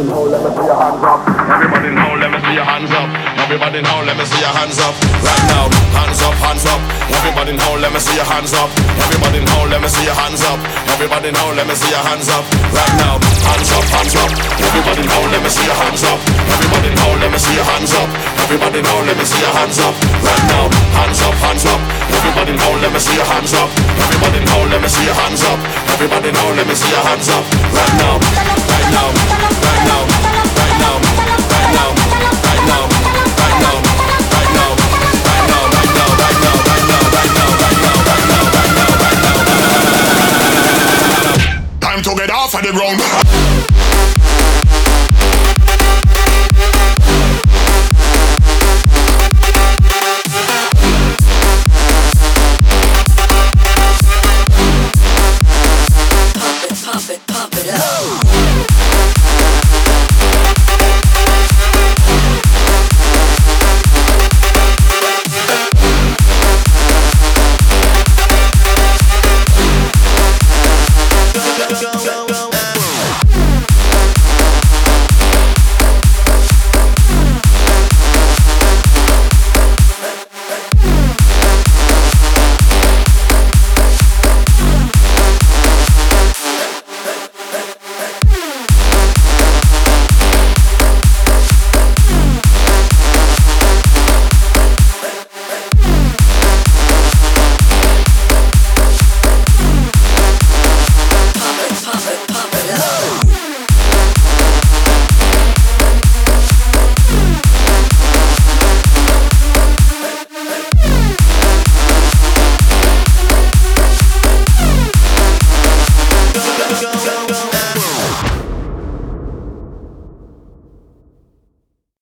Everybody now, let me see your hands up. Everybody let me see your hands up. Right now, hands up, hands up. Everybody let me see your hands up. Everybody now, let me see your hands up. Everybody let me see your hands up. Right now, hands up, hands up. Everybody now, let me see your hands up. Everybody now, let me see your hands up. Everybody let me see your hands up. Right now, hands up, hands up. Everybody let me see your hands up. Everybody let me see your hands up. Everybody let me see your hands up. Right now, right now, To get off of the ground.